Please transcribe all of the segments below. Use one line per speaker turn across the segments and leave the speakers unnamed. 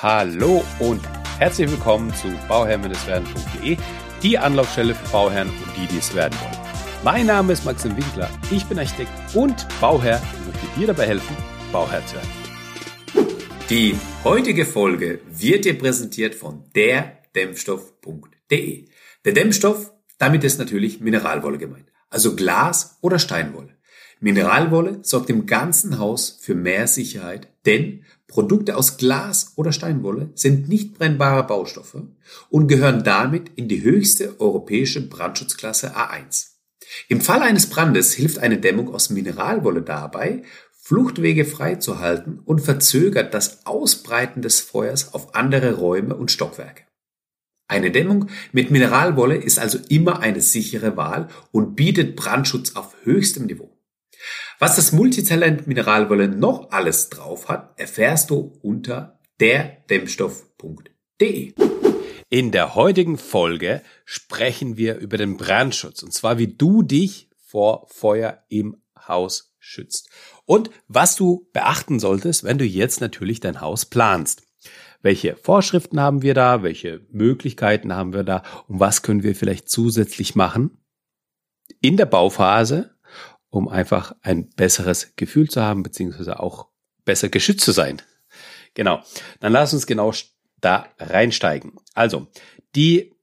Hallo und herzlich willkommen zu bauherrn-werden.de, die Anlaufstelle für Bauherren und die, die es werden wollen. Mein Name ist Maxim Winkler, ich bin Architekt und Bauherr und möchte dir dabei helfen, Bauherr zu werden.
Die heutige Folge wird dir präsentiert von derdämmstoff.de. Der Dämmstoff, damit ist natürlich Mineralwolle gemeint, also Glas oder Steinwolle. Mineralwolle sorgt im ganzen Haus für mehr Sicherheit, denn Produkte aus Glas oder Steinwolle sind nicht brennbare Baustoffe und gehören damit in die höchste europäische Brandschutzklasse A1. Im Fall eines Brandes hilft eine Dämmung aus Mineralwolle dabei, Fluchtwege freizuhalten und verzögert das Ausbreiten des Feuers auf andere Räume und Stockwerke. Eine Dämmung mit Mineralwolle ist also immer eine sichere Wahl und bietet Brandschutz auf höchstem Niveau. Was das Multitalent Mineralwolle noch alles drauf hat, erfährst du unter derdämmstoff.de.
In der heutigen Folge sprechen wir über den Brandschutz und zwar wie du dich vor Feuer im Haus schützt und was du beachten solltest, wenn du jetzt natürlich dein Haus planst. Welche Vorschriften haben wir da? Welche Möglichkeiten haben wir da? Und was können wir vielleicht zusätzlich machen in der Bauphase, um einfach ein besseres Gefühl zu haben, beziehungsweise auch besser geschützt zu sein. Genau. Dann lass uns genau da reinsteigen. Also, die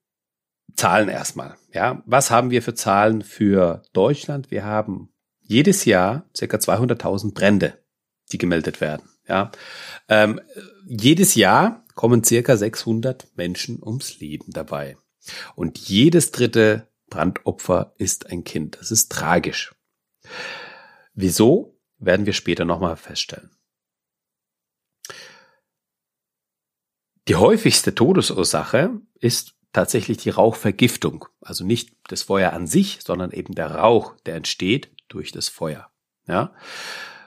Zahlen erstmal. Ja, was haben wir für Zahlen für Deutschland? Wir haben jedes Jahr circa 200.000 Brände, die gemeldet werden. Ja, ähm, jedes Jahr kommen circa 600 Menschen ums Leben dabei. Und jedes dritte Brandopfer ist ein Kind. Das ist tragisch. Wieso, werden wir später nochmal feststellen. Die häufigste Todesursache ist tatsächlich die Rauchvergiftung. Also nicht das Feuer an sich, sondern eben der Rauch, der entsteht durch das Feuer. Ja,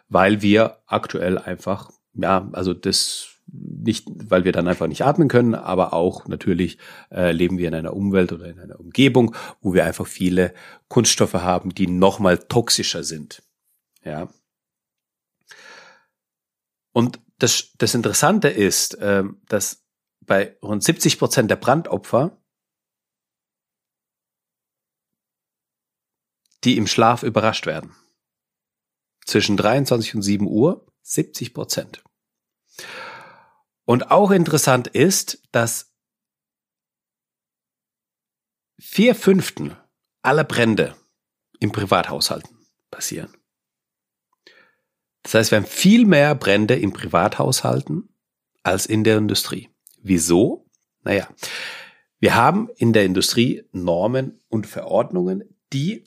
weil wir aktuell einfach, ja, also das nicht, weil wir dann einfach nicht atmen können, aber auch natürlich äh, leben wir in einer Umwelt oder in einer Umgebung, wo wir einfach viele Kunststoffe haben, die nochmal toxischer sind. Ja. Und das, das Interessante ist, äh, dass bei rund 70 Prozent der Brandopfer die im Schlaf überrascht werden. Zwischen 23 und 7 Uhr 70 Prozent. Und auch interessant ist, dass vier Fünften aller Brände im Privathaushalten passieren. Das heißt, wir haben viel mehr Brände im Privathaushalten als in der Industrie. Wieso? Naja, wir haben in der Industrie Normen und Verordnungen, die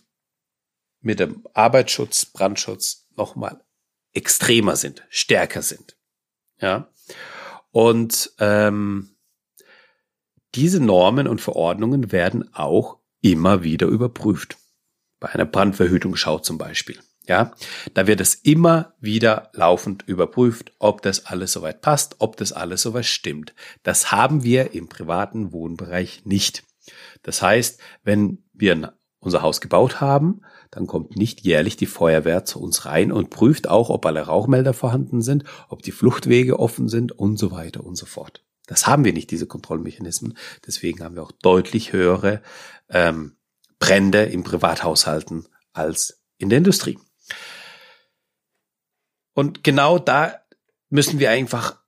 mit dem Arbeitsschutz, Brandschutz nochmal extremer sind, stärker sind. Ja. Und ähm, diese Normen und Verordnungen werden auch immer wieder überprüft. Bei einer Brandverhütungsschau zum Beispiel. Ja, da wird es immer wieder laufend überprüft, ob das alles soweit passt, ob das alles soweit stimmt. Das haben wir im privaten Wohnbereich nicht. Das heißt, wenn wir unser Haus gebaut haben, dann kommt nicht jährlich die Feuerwehr zu uns rein und prüft auch, ob alle Rauchmelder vorhanden sind, ob die Fluchtwege offen sind und so weiter und so fort. Das haben wir nicht, diese Kontrollmechanismen. Deswegen haben wir auch deutlich höhere ähm, Brände im Privathaushalten als in der Industrie. Und genau da müssen wir einfach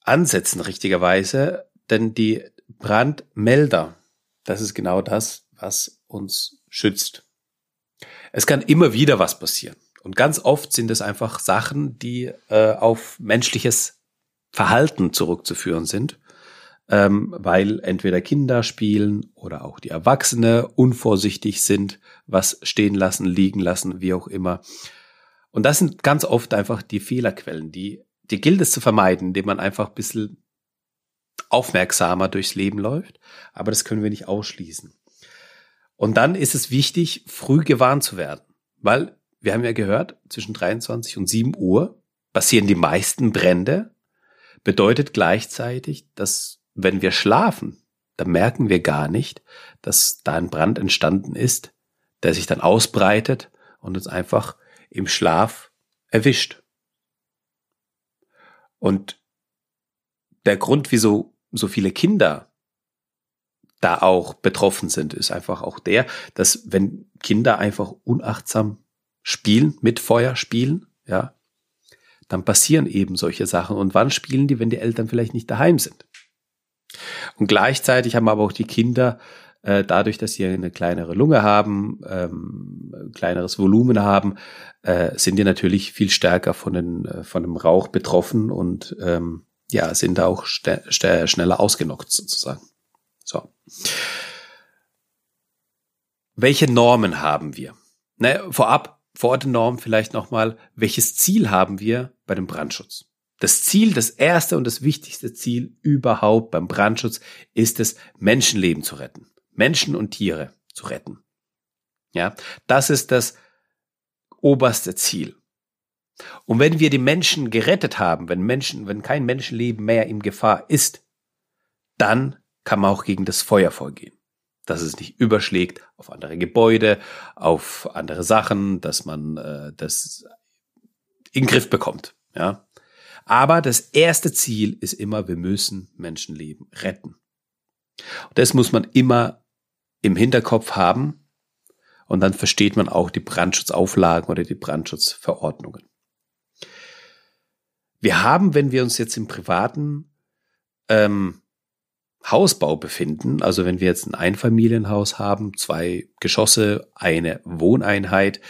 ansetzen, richtigerweise, denn die Brandmelder, das ist genau das, was uns schützt. Es kann immer wieder was passieren. Und ganz oft sind es einfach Sachen, die äh, auf menschliches Verhalten zurückzuführen sind, ähm, weil entweder Kinder spielen oder auch die Erwachsene unvorsichtig sind, was stehen lassen, liegen lassen, wie auch immer. Und das sind ganz oft einfach die Fehlerquellen, die, die gilt es zu vermeiden, indem man einfach ein bisschen aufmerksamer durchs Leben läuft. Aber das können wir nicht ausschließen. Und dann ist es wichtig, früh gewarnt zu werden, weil wir haben ja gehört, zwischen 23 und 7 Uhr passieren die meisten Brände, bedeutet gleichzeitig, dass wenn wir schlafen, dann merken wir gar nicht, dass da ein Brand entstanden ist, der sich dann ausbreitet und uns einfach im Schlaf erwischt. Und der Grund, wieso so viele Kinder da auch betroffen sind, ist einfach auch der, dass wenn Kinder einfach unachtsam spielen, mit Feuer spielen, ja, dann passieren eben solche Sachen. Und wann spielen die, wenn die Eltern vielleicht nicht daheim sind? Und gleichzeitig haben aber auch die Kinder äh, dadurch, dass sie eine kleinere Lunge haben, ähm, kleineres Volumen haben, äh, sind die natürlich viel stärker von, den, äh, von dem Rauch betroffen und ähm, ja, sind da auch schneller ausgenockt sozusagen. So. Welche Normen haben wir? Ne, vorab, vor den Normen vielleicht nochmal, welches Ziel haben wir bei dem Brandschutz? Das Ziel, das erste und das wichtigste Ziel überhaupt beim Brandschutz ist es, Menschenleben zu retten. Menschen und Tiere zu retten. Ja, das ist das oberste Ziel. Und wenn wir die Menschen gerettet haben, wenn Menschen, wenn kein Menschenleben mehr in Gefahr ist, dann kann man auch gegen das Feuer vorgehen. Dass es nicht überschlägt auf andere Gebäude, auf andere Sachen, dass man äh, das in den Griff bekommt. Ja. Aber das erste Ziel ist immer, wir müssen Menschenleben retten. Und das muss man immer im Hinterkopf haben. Und dann versteht man auch die Brandschutzauflagen oder die Brandschutzverordnungen. Wir haben, wenn wir uns jetzt im privaten ähm, Hausbau befinden, also wenn wir jetzt ein Einfamilienhaus haben, zwei Geschosse, eine Wohneinheit,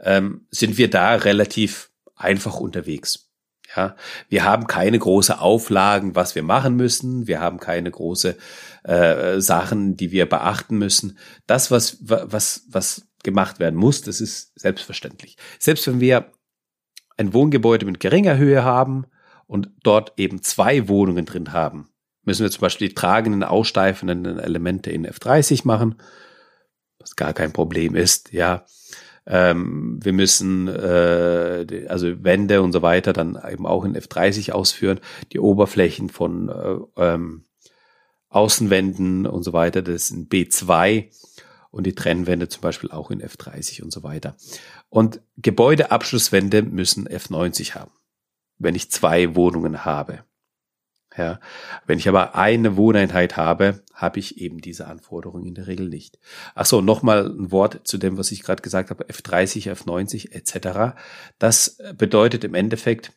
ähm, sind wir da relativ einfach unterwegs. Ja, wir haben keine große Auflagen, was wir machen müssen. Wir haben keine große äh, Sachen, die wir beachten müssen. Das, was was was gemacht werden muss, das ist selbstverständlich. Selbst wenn wir ein Wohngebäude mit geringer Höhe haben und dort eben zwei Wohnungen drin haben, müssen wir zum Beispiel die tragenden, aussteifenden Elemente in F30 machen, was gar kein Problem ist. Ja, ähm, wir müssen äh, also Wände und so weiter dann eben auch in F30 ausführen. Die Oberflächen von äh, ähm, Außenwänden und so weiter, das sind B2 und die Trennwände zum Beispiel auch in F30 und so weiter. Und Gebäudeabschlusswände müssen F90 haben, wenn ich zwei Wohnungen habe. Ja. Wenn ich aber eine Wohneinheit habe, habe ich eben diese Anforderungen in der Regel nicht. Ach so, nochmal ein Wort zu dem, was ich gerade gesagt habe, F30, F90 etc. Das bedeutet im Endeffekt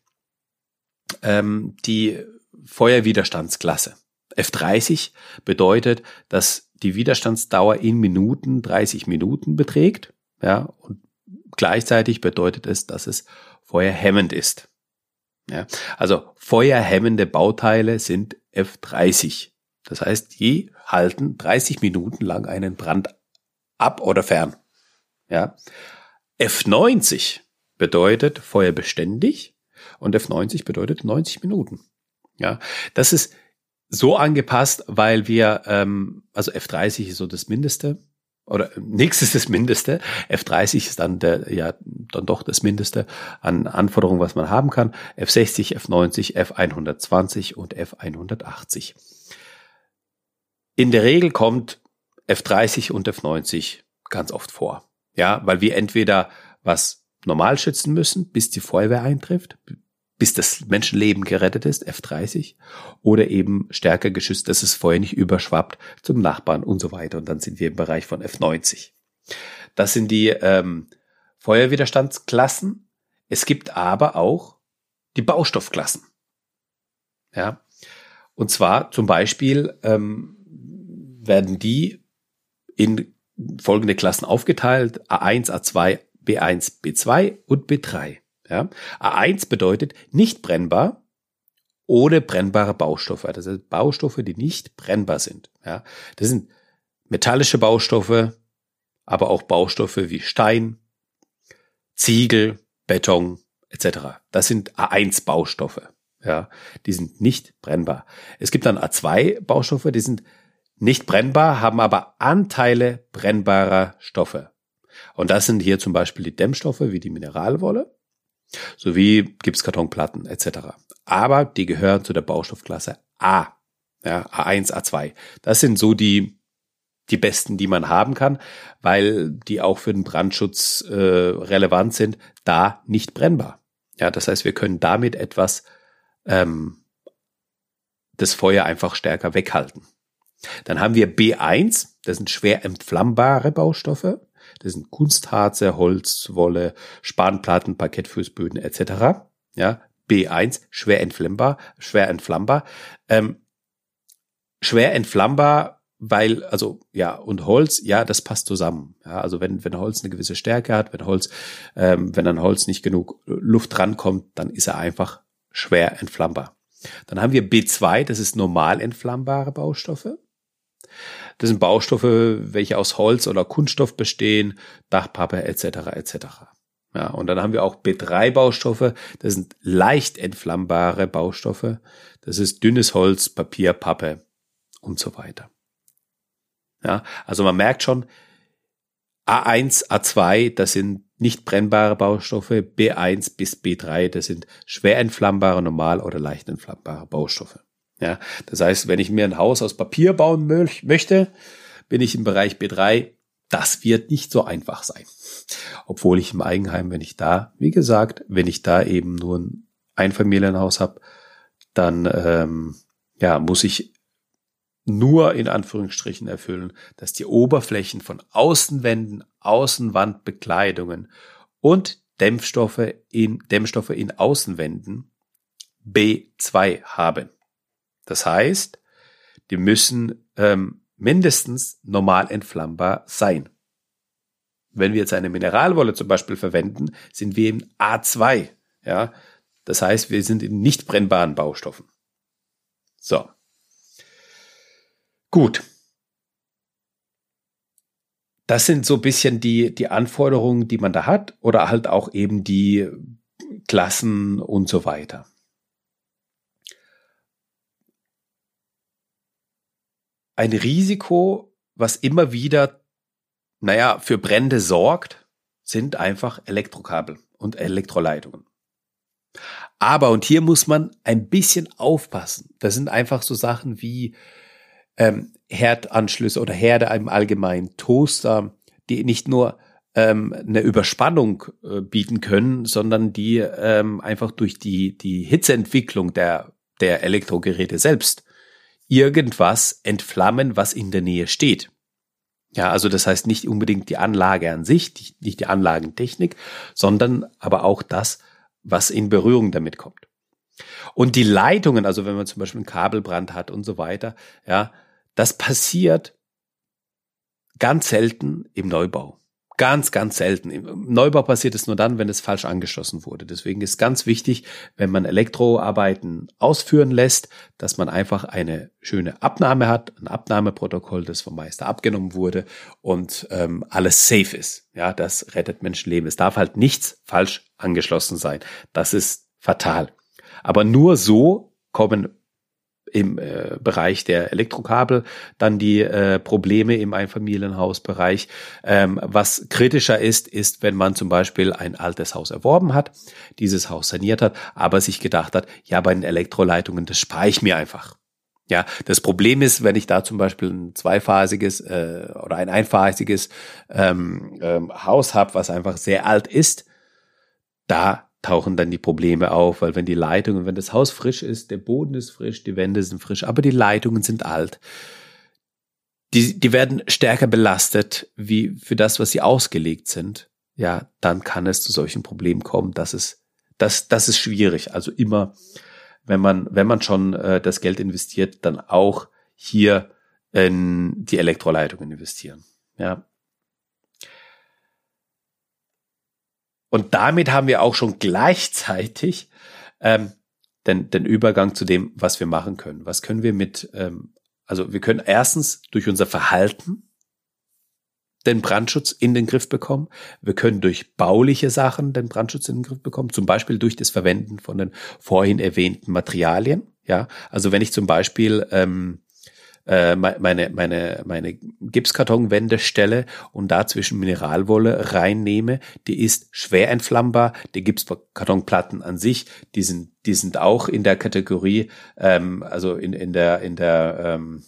ähm, die Feuerwiderstandsklasse. F30 bedeutet, dass die Widerstandsdauer in Minuten 30 Minuten beträgt. Ja, und gleichzeitig bedeutet es, dass es feuerhemmend ist. Ja, also feuerhemmende Bauteile sind F30. Das heißt, die halten 30 Minuten lang einen Brand ab oder fern. Ja. F90 bedeutet feuerbeständig und F90 bedeutet 90 Minuten. Ja, das ist so angepasst, weil wir, ähm, also F30 ist so das Mindeste, oder nichts ist das Mindeste. F30 ist dann der, ja, dann doch das Mindeste an Anforderungen, was man haben kann. F60, F90, F120 und F180. In der Regel kommt F30 und F90 ganz oft vor. Ja, weil wir entweder was normal schützen müssen, bis die Feuerwehr eintrifft, bis das Menschenleben gerettet ist, F30, oder eben stärker geschützt, dass es Feuer nicht überschwappt zum Nachbarn und so weiter. Und dann sind wir im Bereich von F90. Das sind die ähm, Feuerwiderstandsklassen. Es gibt aber auch die Baustoffklassen. Ja. Und zwar zum Beispiel ähm, werden die in folgende Klassen aufgeteilt. A1, A2, B1, B2 und B3. Ja? A1 bedeutet nicht brennbar ohne brennbare Baustoffe. Das sind Baustoffe, die nicht brennbar sind. Ja? Das sind metallische Baustoffe, aber auch Baustoffe wie Stein, Ziegel, Beton etc. Das sind A1 Baustoffe. Ja, die sind nicht brennbar. Es gibt dann A2 Baustoffe, die sind nicht brennbar, haben aber Anteile brennbarer Stoffe. Und das sind hier zum Beispiel die Dämmstoffe wie die Mineralwolle sowie Gipskartonplatten etc. Aber die gehören zu der Baustoffklasse A, ja, A1, A2. Das sind so die die besten, die man haben kann, weil die auch für den Brandschutz äh, relevant sind, da nicht brennbar. Ja, das heißt, wir können damit etwas ähm, das Feuer einfach stärker weghalten. Dann haben wir B1, das sind schwer entflammbare Baustoffe. Das sind Kunstharze, Holz, Wolle, Spanplatten, Parkettfußböden etc. Ja, B1, schwer entflammbar, schwer entflammbar. Ähm, schwer entflammbar, weil, also ja, und Holz, ja, das passt zusammen. Ja, also wenn, wenn Holz eine gewisse Stärke hat, wenn Holz, ähm, wenn an Holz nicht genug Luft rankommt, dann ist er einfach schwer entflammbar. Dann haben wir B2, das ist normal entflammbare Baustoffe. Das sind Baustoffe, welche aus Holz oder Kunststoff bestehen, Dachpappe etc. etc. Ja, und dann haben wir auch B3-Baustoffe, das sind leicht entflammbare Baustoffe. Das ist dünnes Holz, Papier, Pappe und so weiter. Ja, also man merkt schon, A1, A2, das sind nicht brennbare Baustoffe, B1 bis B3, das sind schwer entflammbare, normal oder leicht entflammbare Baustoffe. Ja, das heißt, wenn ich mir ein Haus aus Papier bauen möchte, bin ich im Bereich B3. Das wird nicht so einfach sein. Obwohl ich im Eigenheim, wenn ich da, wie gesagt, wenn ich da eben nur ein Einfamilienhaus habe, dann ähm, ja muss ich nur in Anführungsstrichen erfüllen, dass die Oberflächen von Außenwänden, Außenwandbekleidungen und Dämpfstoffe in Dämmstoffe in Außenwänden B2 haben. Das heißt, die müssen ähm, mindestens normal entflammbar sein. Wenn wir jetzt eine Mineralwolle zum Beispiel verwenden, sind wir im A2. Ja, das heißt, wir sind in nicht brennbaren Baustoffen. So. Gut. Das sind so ein bisschen die, die Anforderungen, die man da hat oder halt auch eben die Klassen und so weiter. Ein Risiko, was immer wieder, naja, für Brände sorgt, sind einfach Elektrokabel und Elektroleitungen. Aber, und hier muss man ein bisschen aufpassen, das sind einfach so Sachen wie ähm, Herdanschlüsse oder Herde im Allgemeinen, Toaster, die nicht nur ähm, eine Überspannung äh, bieten können, sondern die ähm, einfach durch die, die Hitzeentwicklung der, der Elektrogeräte selbst irgendwas entflammen, was in der Nähe steht. Ja, also das heißt nicht unbedingt die Anlage an sich, nicht die Anlagentechnik, sondern aber auch das, was in Berührung damit kommt. Und die Leitungen, also wenn man zum Beispiel einen Kabelbrand hat und so weiter, ja, das passiert ganz selten im Neubau. Ganz, ganz selten. Neubau passiert es nur dann, wenn es falsch angeschlossen wurde. Deswegen ist ganz wichtig, wenn man Elektroarbeiten ausführen lässt, dass man einfach eine schöne Abnahme hat, ein Abnahmeprotokoll, das vom Meister abgenommen wurde und ähm, alles safe ist. Ja, das rettet Menschenleben. Es darf halt nichts falsch angeschlossen sein. Das ist fatal. Aber nur so kommen im äh, Bereich der Elektrokabel, dann die äh, Probleme im Einfamilienhausbereich. Ähm, was kritischer ist, ist, wenn man zum Beispiel ein altes Haus erworben hat, dieses Haus saniert hat, aber sich gedacht hat, ja, bei den Elektroleitungen, das spare ich mir einfach. Ja, das Problem ist, wenn ich da zum Beispiel ein zweiphasiges äh, oder ein einphasiges ähm, ähm, Haus habe, was einfach sehr alt ist, da tauchen dann die Probleme auf, weil wenn die Leitungen, wenn das Haus frisch ist, der Boden ist frisch, die Wände sind frisch, aber die Leitungen sind alt. Die, die werden stärker belastet wie für das, was sie ausgelegt sind. Ja, dann kann es zu solchen Problemen kommen. Das ist, das, das ist schwierig. Also immer, wenn man, wenn man schon äh, das Geld investiert, dann auch hier in die Elektroleitungen investieren. Ja, Und damit haben wir auch schon gleichzeitig ähm, den, den Übergang zu dem, was wir machen können. Was können wir mit, ähm, also wir können erstens durch unser Verhalten den Brandschutz in den Griff bekommen. Wir können durch bauliche Sachen den Brandschutz in den Griff bekommen, zum Beispiel durch das Verwenden von den vorhin erwähnten Materialien. Ja, also wenn ich zum Beispiel ähm, äh, meine, meine, meine Gipskartonwände stelle und dazwischen Mineralwolle reinnehme, die ist schwer entflammbar. Die Gipskartonplatten an sich, die sind, die sind auch in der Kategorie, ähm, also in, in der, in der, ähm,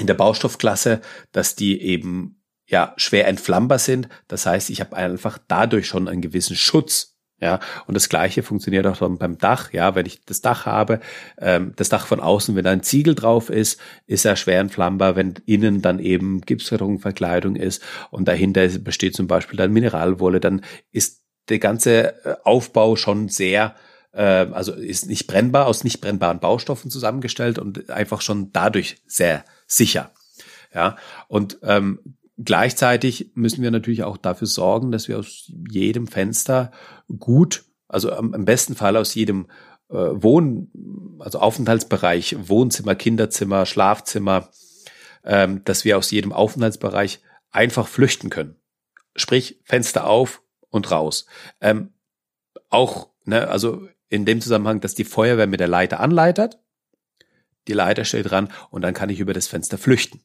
in der Baustoffklasse, dass die eben ja schwer entflammbar sind. Das heißt, ich habe einfach dadurch schon einen gewissen Schutz Ja, und das Gleiche funktioniert auch beim Dach. Ja, wenn ich das Dach habe, ähm, das Dach von außen, wenn da ein Ziegel drauf ist, ist er schwer entflammbar. Wenn innen dann eben Gipsverkleidung ist und dahinter besteht zum Beispiel dann Mineralwolle, dann ist der ganze äh, Aufbau schon sehr äh, also ist nicht brennbar, aus nicht brennbaren Baustoffen zusammengestellt und einfach schon dadurch sehr sicher. Ja, und ähm, gleichzeitig müssen wir natürlich auch dafür sorgen, dass wir aus jedem Fenster gut, also am besten Fall aus jedem äh, Wohn, also Aufenthaltsbereich, Wohnzimmer, Kinderzimmer, Schlafzimmer, ähm, dass wir aus jedem Aufenthaltsbereich einfach flüchten können. Sprich, Fenster auf und raus. Ähm, auch, ne, also in dem Zusammenhang, dass die Feuerwehr mit der Leiter anleitet, die Leiter steht dran und dann kann ich über das Fenster flüchten.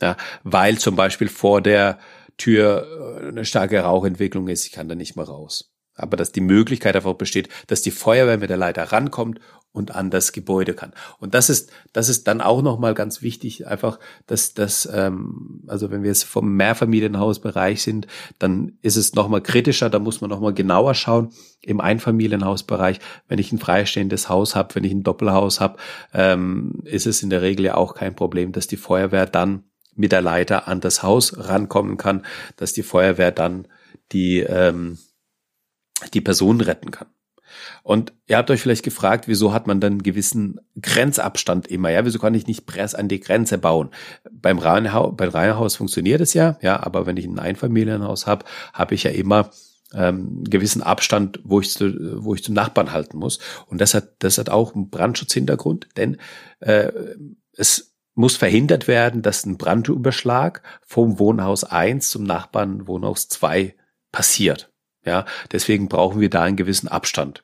Ja, weil zum Beispiel vor der Tür äh, eine starke Rauchentwicklung ist, ich kann da nicht mehr raus. Aber dass die Möglichkeit einfach besteht, dass die Feuerwehr mit der Leiter rankommt und an das Gebäude kann. Und das ist, das ist dann auch nochmal ganz wichtig, einfach, dass das, ähm, also wenn wir jetzt vom Mehrfamilienhausbereich sind, dann ist es nochmal kritischer, da muss man nochmal genauer schauen. Im Einfamilienhausbereich, wenn ich ein freistehendes Haus habe, wenn ich ein Doppelhaus habe, ähm, ist es in der Regel ja auch kein Problem, dass die Feuerwehr dann mit der Leiter an das Haus rankommen kann, dass die Feuerwehr dann die, ähm, die Person retten kann. Und ihr habt euch vielleicht gefragt, wieso hat man dann einen gewissen Grenzabstand immer? Ja, wieso kann ich nicht Press an die Grenze bauen? Beim Reihenhaus, beim Reihenhaus funktioniert es ja, ja, aber wenn ich ein Einfamilienhaus habe, habe ich ja immer ähm, gewissen Abstand, wo ich, zu, wo ich zum Nachbarn halten muss. Und das hat, das hat auch einen Brandschutzhintergrund, denn äh, es muss verhindert werden, dass ein Brandüberschlag vom Wohnhaus 1 zum Nachbarn Wohnhaus 2 passiert. Ja, deswegen brauchen wir da einen gewissen Abstand.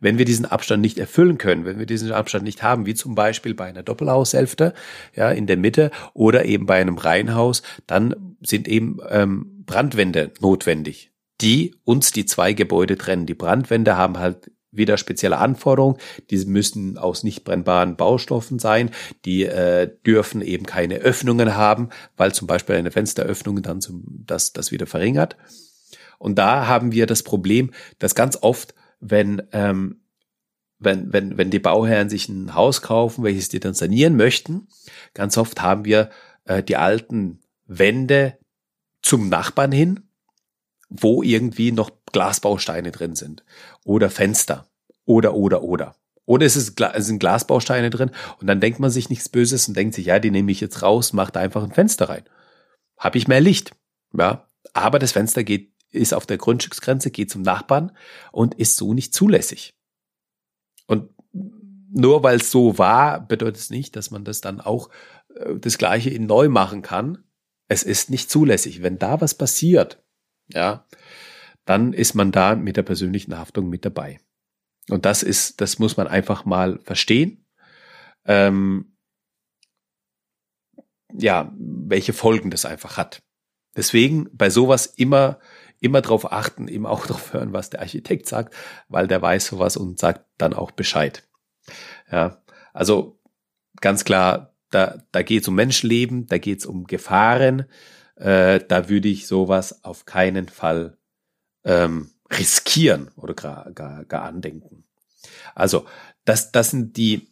Wenn wir diesen Abstand nicht erfüllen können, wenn wir diesen Abstand nicht haben, wie zum Beispiel bei einer Doppelhaushälfte, ja, in der Mitte oder eben bei einem Reihenhaus, dann sind eben ähm, Brandwände notwendig, die uns die zwei Gebäude trennen. Die Brandwände haben halt wieder spezielle Anforderungen. Die müssen aus nicht brennbaren Baustoffen sein. Die äh, dürfen eben keine Öffnungen haben, weil zum Beispiel eine Fensteröffnung dann zum, das, das wieder verringert. Und da haben wir das Problem, dass ganz oft, wenn, ähm, wenn, wenn, wenn die Bauherren sich ein Haus kaufen, welches die dann sanieren möchten, ganz oft haben wir äh, die alten Wände zum Nachbarn hin, wo irgendwie noch Glasbausteine drin sind oder Fenster oder oder oder. Oder es, ist, es sind Glasbausteine drin und dann denkt man sich nichts Böses und denkt sich, ja, die nehme ich jetzt raus, macht einfach ein Fenster rein. Habe ich mehr Licht. Ja, aber das Fenster geht, ist auf der Grundstücksgrenze, geht zum Nachbarn und ist so nicht zulässig. Und nur weil es so war, bedeutet es nicht, dass man das dann auch äh, das Gleiche in neu machen kann. Es ist nicht zulässig. Wenn da was passiert, ja, dann ist man da mit der persönlichen Haftung mit dabei. Und das ist, das muss man einfach mal verstehen. Ähm, ja, welche Folgen das einfach hat. Deswegen bei sowas immer, immer darauf achten, immer auch darauf hören, was der Architekt sagt, weil der weiß sowas und sagt dann auch Bescheid. Ja, also ganz klar, da, da geht es um Menschenleben, da geht es um Gefahren, äh, da würde ich sowas auf keinen Fall ähm, riskieren oder gar, gar, gar andenken. Also das, das sind die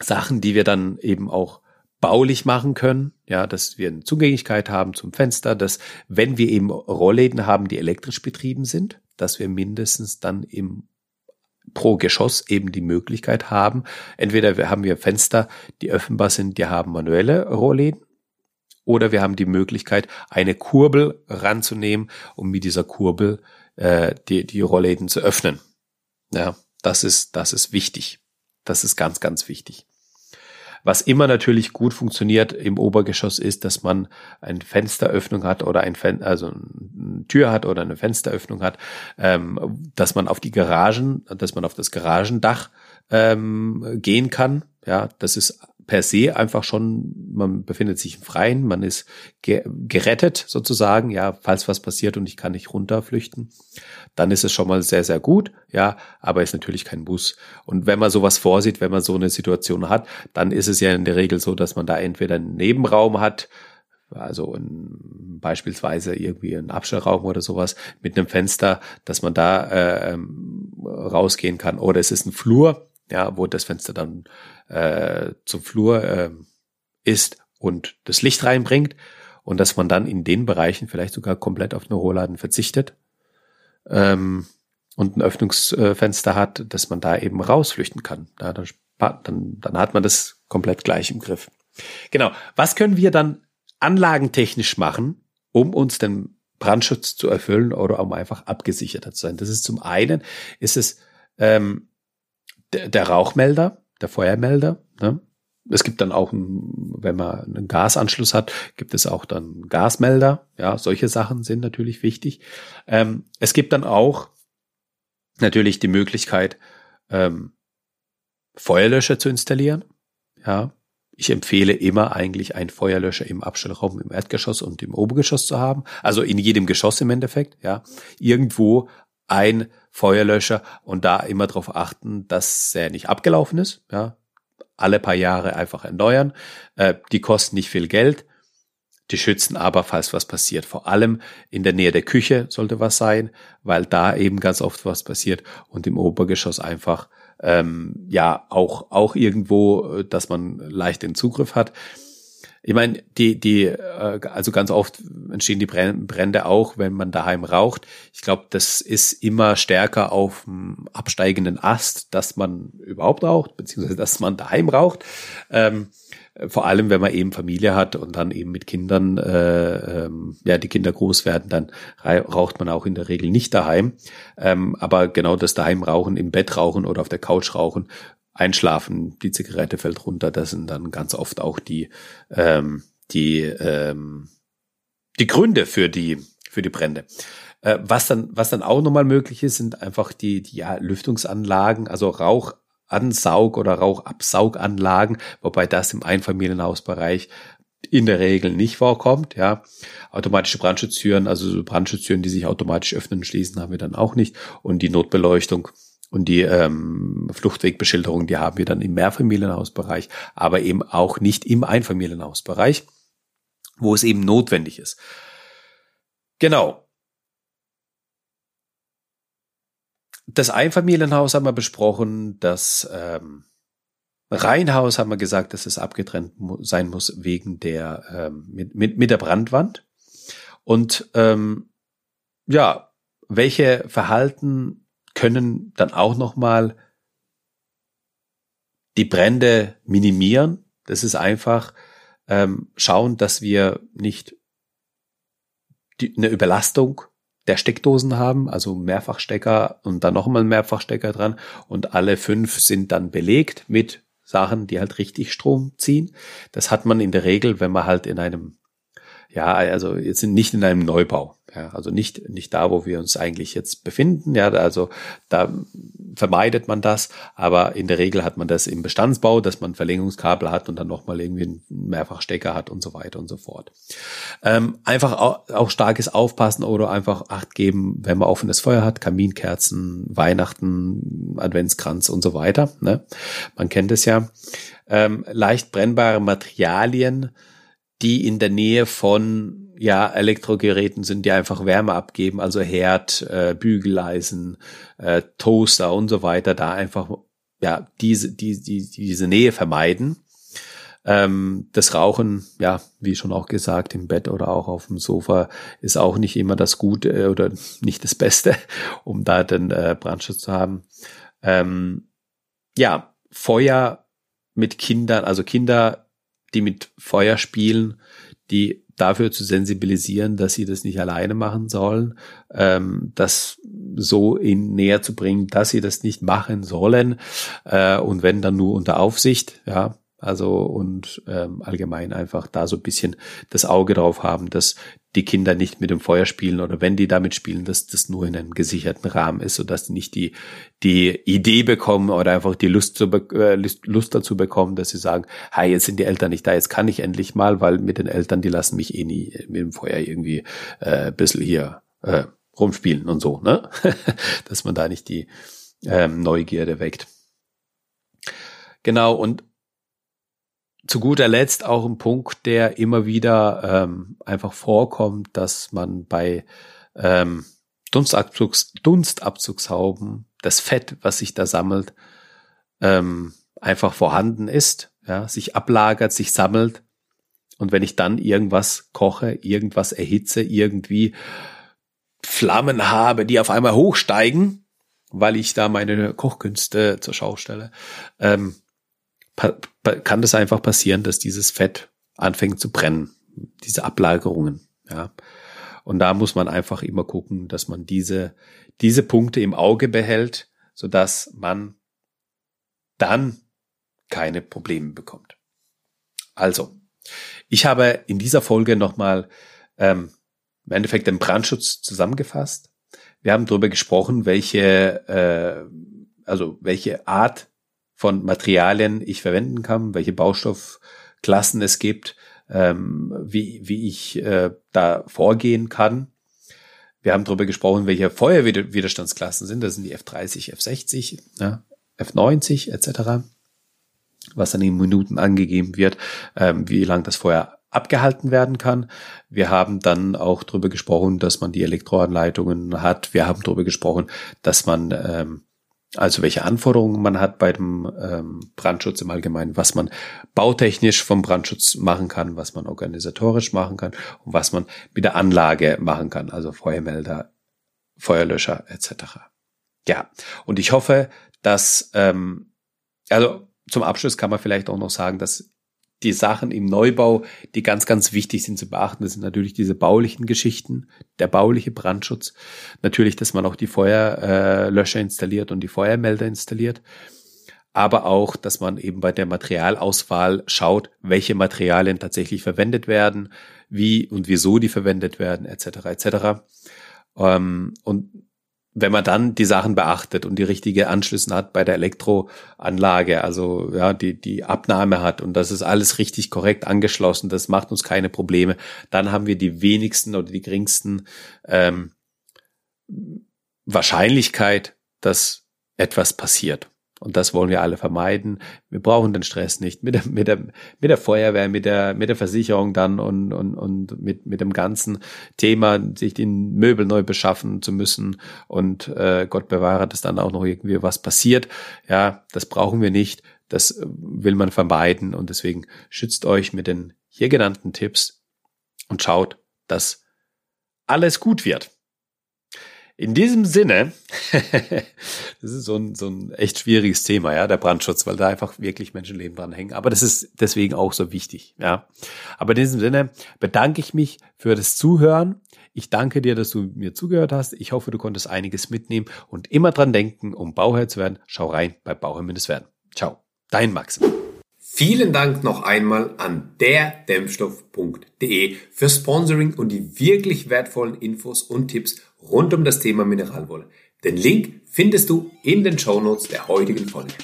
Sachen, die wir dann eben auch baulich machen können, ja, dass wir eine Zugänglichkeit haben zum Fenster, dass wenn wir eben Rollläden haben, die elektrisch betrieben sind, dass wir mindestens dann im pro Geschoss eben die Möglichkeit haben, entweder wir haben wir Fenster, die öffnbar sind, die haben manuelle Rollläden, oder wir haben die Möglichkeit, eine Kurbel ranzunehmen, um mit dieser Kurbel äh, die, die Rollläden zu öffnen. Ja, das ist, das ist wichtig. Das ist ganz, ganz wichtig. Was immer natürlich gut funktioniert im Obergeschoss ist, dass man eine Fensteröffnung hat oder ein Fen also eine Tür hat oder eine Fensteröffnung hat, ähm, dass man auf die Garagen, dass man auf das Garagendach ähm, gehen kann. Ja, das ist per se einfach schon, man befindet sich im Freien, man ist ge gerettet sozusagen, ja, falls was passiert und ich kann nicht runterflüchten, dann ist es schon mal sehr, sehr gut, ja, aber ist natürlich kein Bus. Und wenn man sowas vorsieht, wenn man so eine Situation hat, dann ist es ja in der Regel so, dass man da entweder einen Nebenraum hat, also ein, beispielsweise irgendwie ein Abstellraum oder sowas mit einem Fenster, dass man da äh, ähm, rausgehen kann. Oder es ist ein Flur, ja, wo das Fenster dann äh, zum Flur äh, ist und das Licht reinbringt und dass man dann in den Bereichen vielleicht sogar komplett auf eine Rohladen verzichtet ähm, und ein Öffnungsfenster hat, dass man da eben rausflüchten kann. Ja, dann, dann, dann hat man das komplett gleich im Griff. Genau. Was können wir dann anlagentechnisch machen, um uns den Brandschutz zu erfüllen oder um einfach abgesicherter zu sein? Das ist zum einen, ist es ähm, der, der Rauchmelder, der Feuermelder. Ne? Es gibt dann auch, wenn man einen Gasanschluss hat, gibt es auch dann Gasmelder. Ja, solche Sachen sind natürlich wichtig. Ähm, es gibt dann auch natürlich die Möglichkeit, ähm, Feuerlöscher zu installieren. Ja, ich empfehle immer eigentlich einen Feuerlöscher im Abstellraum im Erdgeschoss und im Obergeschoss zu haben. Also in jedem Geschoss im Endeffekt, ja. Irgendwo ein Feuerlöscher und da immer darauf achten, dass er nicht abgelaufen ist, ja. Alle paar Jahre einfach erneuern. Äh, die kosten nicht viel Geld. Die schützen aber, falls was passiert. Vor allem in der Nähe der Küche sollte was sein, weil da eben ganz oft was passiert und im Obergeschoss einfach ähm, ja auch auch irgendwo, äh, dass man leicht den Zugriff hat. Ich meine, die, die, äh, also ganz oft entstehen die Brände auch, wenn man daheim raucht. Ich glaube, das ist immer stärker auf dem absteigenden Ast, dass man überhaupt raucht, beziehungsweise dass man daheim raucht. Ähm, vor allem, wenn man eben Familie hat und dann eben mit Kindern, äh, ähm, ja, die Kinder groß werden, dann raucht man auch in der Regel nicht daheim. Ähm, aber genau das daheim rauchen, im Bett rauchen oder auf der Couch rauchen, einschlafen, die Zigarette fällt runter, das sind dann ganz oft auch die, ähm, die, ähm, die Gründe für die, für die Brände. Äh, was dann, was dann auch nochmal möglich ist, sind einfach die, die ja, Lüftungsanlagen, also Rauch Ansaug- oder Rauchabsauganlagen, wobei das im Einfamilienhausbereich in der Regel nicht vorkommt, ja. Automatische Brandschutztüren, also Brandschutztüren, die sich automatisch öffnen und schließen, haben wir dann auch nicht. Und die Notbeleuchtung und die ähm, Fluchtwegbeschilderung, die haben wir dann im Mehrfamilienhausbereich, aber eben auch nicht im Einfamilienhausbereich, wo es eben notwendig ist. Genau. das Einfamilienhaus haben wir besprochen, das ähm, Reihenhaus haben wir gesagt, dass es abgetrennt sein muss wegen der ähm, mit, mit, mit der Brandwand. Und ähm, ja, welche Verhalten können dann auch nochmal die Brände minimieren? Das ist einfach ähm, schauen, dass wir nicht die, eine Überlastung der Steckdosen haben, also Mehrfachstecker und dann nochmal Mehrfachstecker dran und alle fünf sind dann belegt mit Sachen, die halt richtig Strom ziehen. Das hat man in der Regel, wenn man halt in einem ja, also jetzt sind nicht in einem Neubau. Ja, also nicht, nicht da, wo wir uns eigentlich jetzt befinden. Ja, also da vermeidet man das. Aber in der Regel hat man das im Bestandsbau, dass man Verlängerungskabel hat und dann nochmal irgendwie einen Mehrfachstecker hat und so weiter und so fort. Ähm, einfach auch, auch starkes Aufpassen oder einfach Acht geben, wenn man offenes Feuer hat, Kaminkerzen, Weihnachten, Adventskranz und so weiter. Ne? Man kennt es ja. Ähm, leicht brennbare Materialien, die in der Nähe von ja Elektrogeräten sind, die einfach Wärme abgeben, also Herd, äh, Bügeleisen, äh, Toaster und so weiter, da einfach ja diese die, die, diese Nähe vermeiden. Ähm, das Rauchen, ja, wie schon auch gesagt, im Bett oder auch auf dem Sofa ist auch nicht immer das Gute äh, oder nicht das Beste, um da den äh, Brandschutz zu haben. Ähm, ja, Feuer mit Kindern, also Kinder die mit Feuer spielen, die dafür zu sensibilisieren, dass sie das nicht alleine machen sollen, ähm, das so ihnen näher zu bringen, dass sie das nicht machen sollen äh, und wenn dann nur unter Aufsicht, ja, also und ähm, allgemein einfach da so ein bisschen das Auge drauf haben, dass die Kinder nicht mit dem Feuer spielen oder wenn die damit spielen, dass das nur in einem gesicherten Rahmen ist, sodass die nicht die, die Idee bekommen oder einfach die Lust, zu, äh, Lust dazu bekommen, dass sie sagen, hey, jetzt sind die Eltern nicht da, jetzt kann ich endlich mal, weil mit den Eltern, die lassen mich eh nie mit dem Feuer irgendwie äh, ein bisschen hier äh, rumspielen und so, ne? dass man da nicht die ähm, Neugierde weckt. Genau, und zu guter Letzt auch ein Punkt, der immer wieder ähm, einfach vorkommt, dass man bei ähm, Dunstabzugs, Dunstabzugshauben das Fett, was sich da sammelt, ähm, einfach vorhanden ist, ja, sich ablagert, sich sammelt. Und wenn ich dann irgendwas koche, irgendwas erhitze, irgendwie Flammen habe, die auf einmal hochsteigen, weil ich da meine Kochkünste zur Schau stelle, ähm, kann das einfach passieren, dass dieses Fett anfängt zu brennen, diese Ablagerungen, ja. Und da muss man einfach immer gucken, dass man diese, diese Punkte im Auge behält, so dass man dann keine Probleme bekommt. Also, ich habe in dieser Folge nochmal ähm, im Endeffekt den Brandschutz zusammengefasst. Wir haben darüber gesprochen, welche, äh, also welche Art von Materialien ich verwenden kann, welche Baustoffklassen es gibt, ähm, wie, wie ich äh, da vorgehen kann. Wir haben darüber gesprochen, welche Feuerwiderstandsklassen sind. Das sind die F30, F60, ja, F90 etc., was dann in Minuten angegeben wird, ähm, wie lang das Feuer abgehalten werden kann. Wir haben dann auch darüber gesprochen, dass man die Elektroanleitungen hat. Wir haben darüber gesprochen, dass man ähm, also welche Anforderungen man hat bei dem ähm, Brandschutz im Allgemeinen, was man bautechnisch vom Brandschutz machen kann, was man organisatorisch machen kann und was man mit der Anlage machen kann, also Feuermelder, Feuerlöscher etc. Ja, und ich hoffe, dass, ähm, also zum Abschluss kann man vielleicht auch noch sagen, dass die Sachen im Neubau, die ganz, ganz wichtig sind zu beachten, das sind natürlich diese baulichen Geschichten, der bauliche Brandschutz, natürlich, dass man auch die Feuerlöscher installiert und die Feuermelder installiert, aber auch, dass man eben bei der Materialauswahl schaut, welche Materialien tatsächlich verwendet werden, wie und wieso die verwendet werden, etc. etc. Ähm, und wenn man dann die Sachen beachtet und die richtige Anschlüsse hat bei der Elektroanlage, also ja, die, die Abnahme hat und das ist alles richtig korrekt angeschlossen, das macht uns keine Probleme, dann haben wir die wenigsten oder die geringsten ähm, Wahrscheinlichkeit, dass etwas passiert. Und das wollen wir alle vermeiden. Wir brauchen den Stress nicht mit der, mit der, mit der Feuerwehr, mit der, mit der Versicherung dann und, und, und mit, mit dem ganzen Thema, sich den Möbel neu beschaffen zu müssen und äh, Gott bewahre, dass dann auch noch irgendwie was passiert. Ja, das brauchen wir nicht. Das will man vermeiden und deswegen schützt euch mit den hier genannten Tipps und schaut, dass alles gut wird. In diesem Sinne, das ist so ein, so ein echt schwieriges Thema, ja, der Brandschutz, weil da einfach wirklich Menschenleben dran hängen. Aber das ist deswegen auch so wichtig, ja. Aber in diesem Sinne bedanke ich mich für das Zuhören. Ich danke dir, dass du mir zugehört hast. Ich hoffe, du konntest einiges mitnehmen und immer dran denken, um Bauherr zu werden, schau rein bei Bauherr-werden. Ciao, dein Max.
Vielen Dank noch einmal an derdämpfstoff.de für Sponsoring und die wirklich wertvollen Infos und Tipps rund um das Thema Mineralwolle. Den Link findest du in den Shownotes der heutigen Folge.